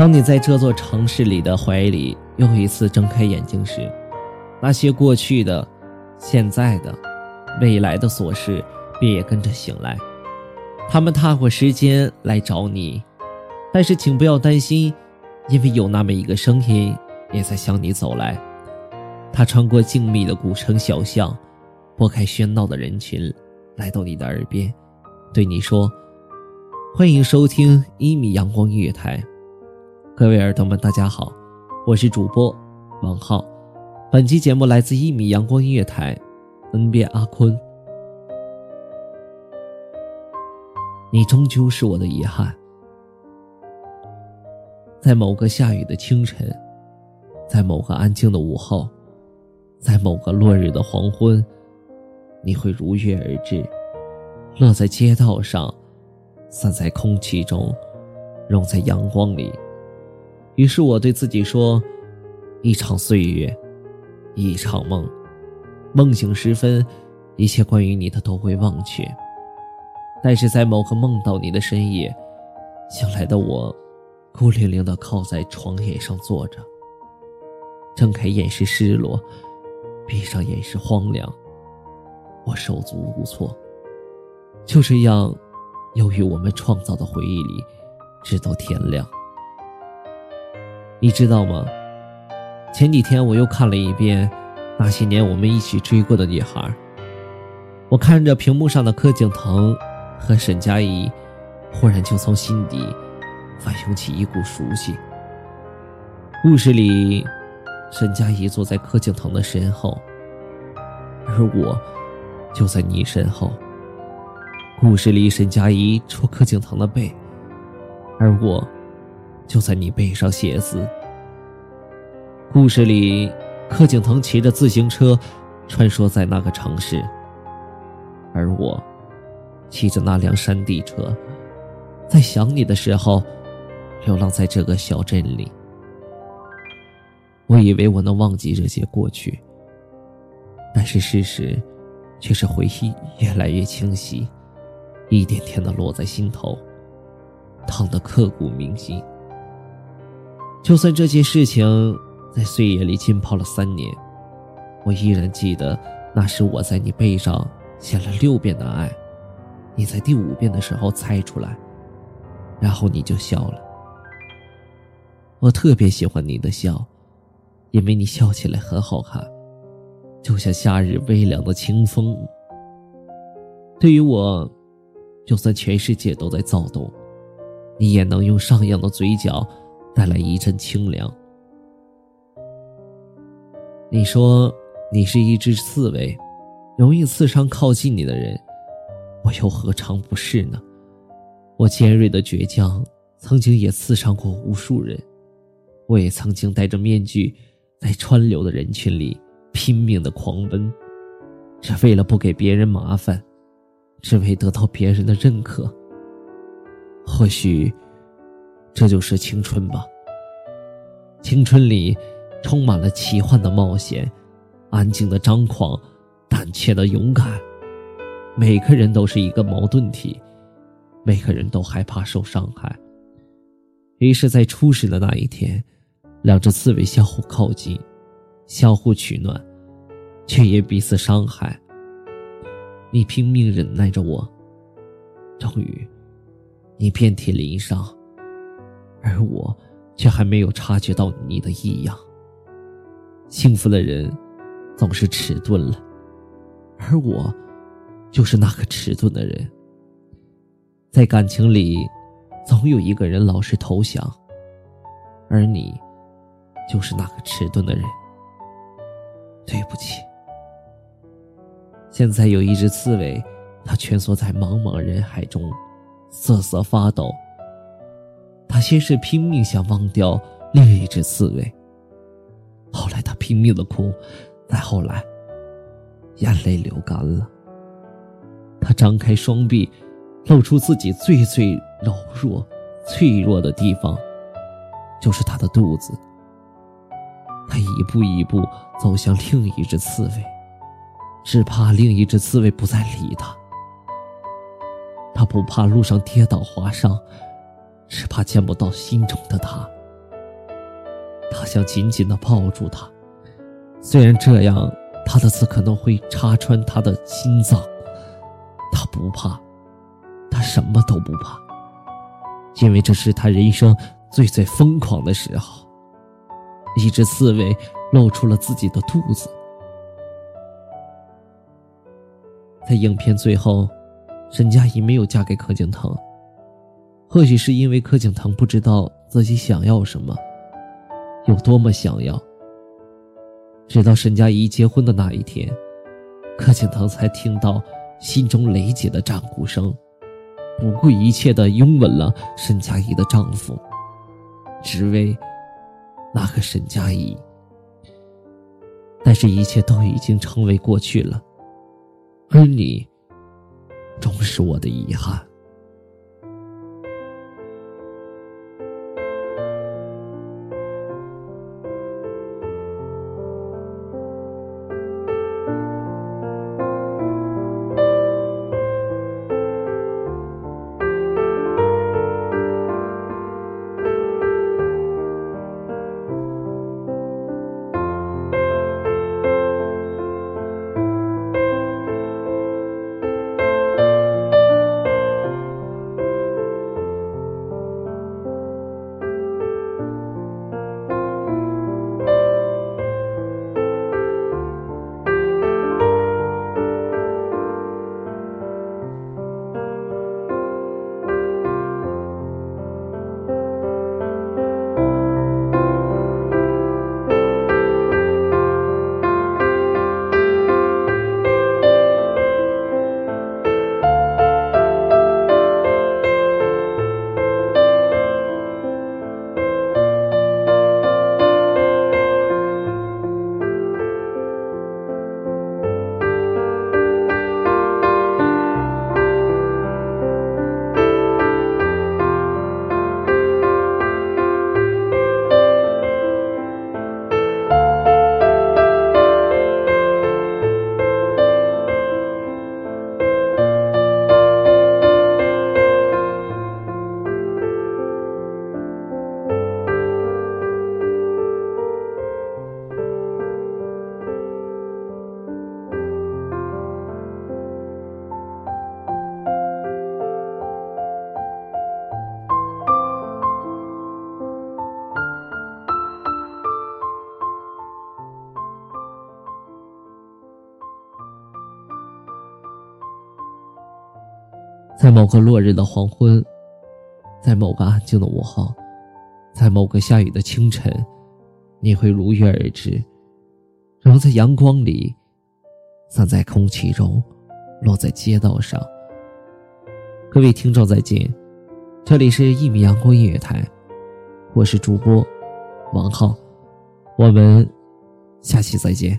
当你在这座城市里的怀里又一次睁开眼睛时，那些过去的、现在的、未来的琐事便也跟着醒来。他们踏过时间来找你，但是请不要担心，因为有那么一个声音也在向你走来。他穿过静谧的古城小巷，拨开喧闹的人群，来到你的耳边，对你说：“欢迎收听一米阳光音乐台。”各位耳朵们，大家好，我是主播王浩。本期节目来自一米阳光音乐台，恩变阿坤。你终究是我的遗憾，在某个下雨的清晨，在某个安静的午后，在某个落日的黄昏，你会如约而至，落在街道上，散在空气中，融在阳光里。于是我对自己说：“一场岁月，一场梦，梦醒时分，一切关于你的都会忘却。但是在某个梦到你的深夜，醒来的我，孤零零的靠在床沿上坐着。睁开眼是失落，闭上眼是荒凉。我手足无措。就这样，由于我们创造的回忆里，直到天亮。”你知道吗？前几天我又看了一遍那些年我们一起追过的女孩。我看着屏幕上的柯景腾和沈佳宜，忽然就从心底翻涌起一股熟悉。故事里，沈佳宜坐在柯景腾的身后，而我就在你身后。故事里，沈佳宜戳柯景腾的背，而我。就在你背上写字。故事里，柯景腾骑着自行车，穿梭在那个城市，而我，骑着那辆山地车，在想你的时候，流浪在这个小镇里。我以为我能忘记这些过去，但是事实，却是回忆越来越清晰，一点点的落在心头，烫得刻骨铭心。就算这件事情在岁月里浸泡了三年，我依然记得那时我在你背上写了六遍的爱，你在第五遍的时候猜出来，然后你就笑了。我特别喜欢你的笑，因为你笑起来很好看，就像夏日微凉的清风。对于我，就算全世界都在躁动，你也能用上扬的嘴角。带来一阵清凉。你说你是一只刺猬，容易刺伤靠近你的人，我又何尝不是呢？我尖锐的倔强曾经也刺伤过无数人，我也曾经戴着面具，在川流的人群里拼命的狂奔，只为了不给别人麻烦，只为得到别人的认可。或许。这就是青春吧。青春里充满了奇幻的冒险，安静的张狂，胆怯的勇敢。每个人都是一个矛盾体，每个人都害怕受伤害。于是，在初始的那一天，两只刺猬相互靠近，相互取暖，却也彼此伤害。你拼命忍耐着我，终于，你遍体鳞伤，而我却还没有察觉到你的异样。幸福的人总是迟钝了，而我。就是那个迟钝的人，在感情里，总有一个人老是投降，而你，就是那个迟钝的人。对不起。现在有一只刺猬，它蜷缩在茫茫人海中，瑟瑟发抖。他先是拼命想忘掉另一只刺猬，后来他拼命的哭，再后来，眼泪流干了。他张开双臂，露出自己最最柔弱、脆弱的地方，就是他的肚子。他一步一步走向另一只刺猬，只怕另一只刺猬不再理他。他不怕路上跌倒划伤，只怕见不到心中的他。他想紧紧的抱住他，虽然这样他的刺可能会插穿他的心脏。他不怕，他什么都不怕，因为这是他人生最最疯狂的时候。一只刺猬露出了自己的肚子。在影片最后，沈佳宜没有嫁给柯景腾，或许是因为柯景腾不知道自己想要什么，有多么想要。直到沈佳宜结婚的那一天，柯景腾才听到。心中雷姐的战鼓声，不顾一切的拥吻了沈佳宜的丈夫，只为那个沈佳宜。但是，一切都已经成为过去了，而你，终是我的遗憾。在某个落日的黄昏，在某个安静的午后，在某个下雨的清晨，你会如约而至，融在阳光里，散在空气中，落在街道上。各位听众再见，这里是一米阳光音乐台，我是主播王浩，我们下期再见。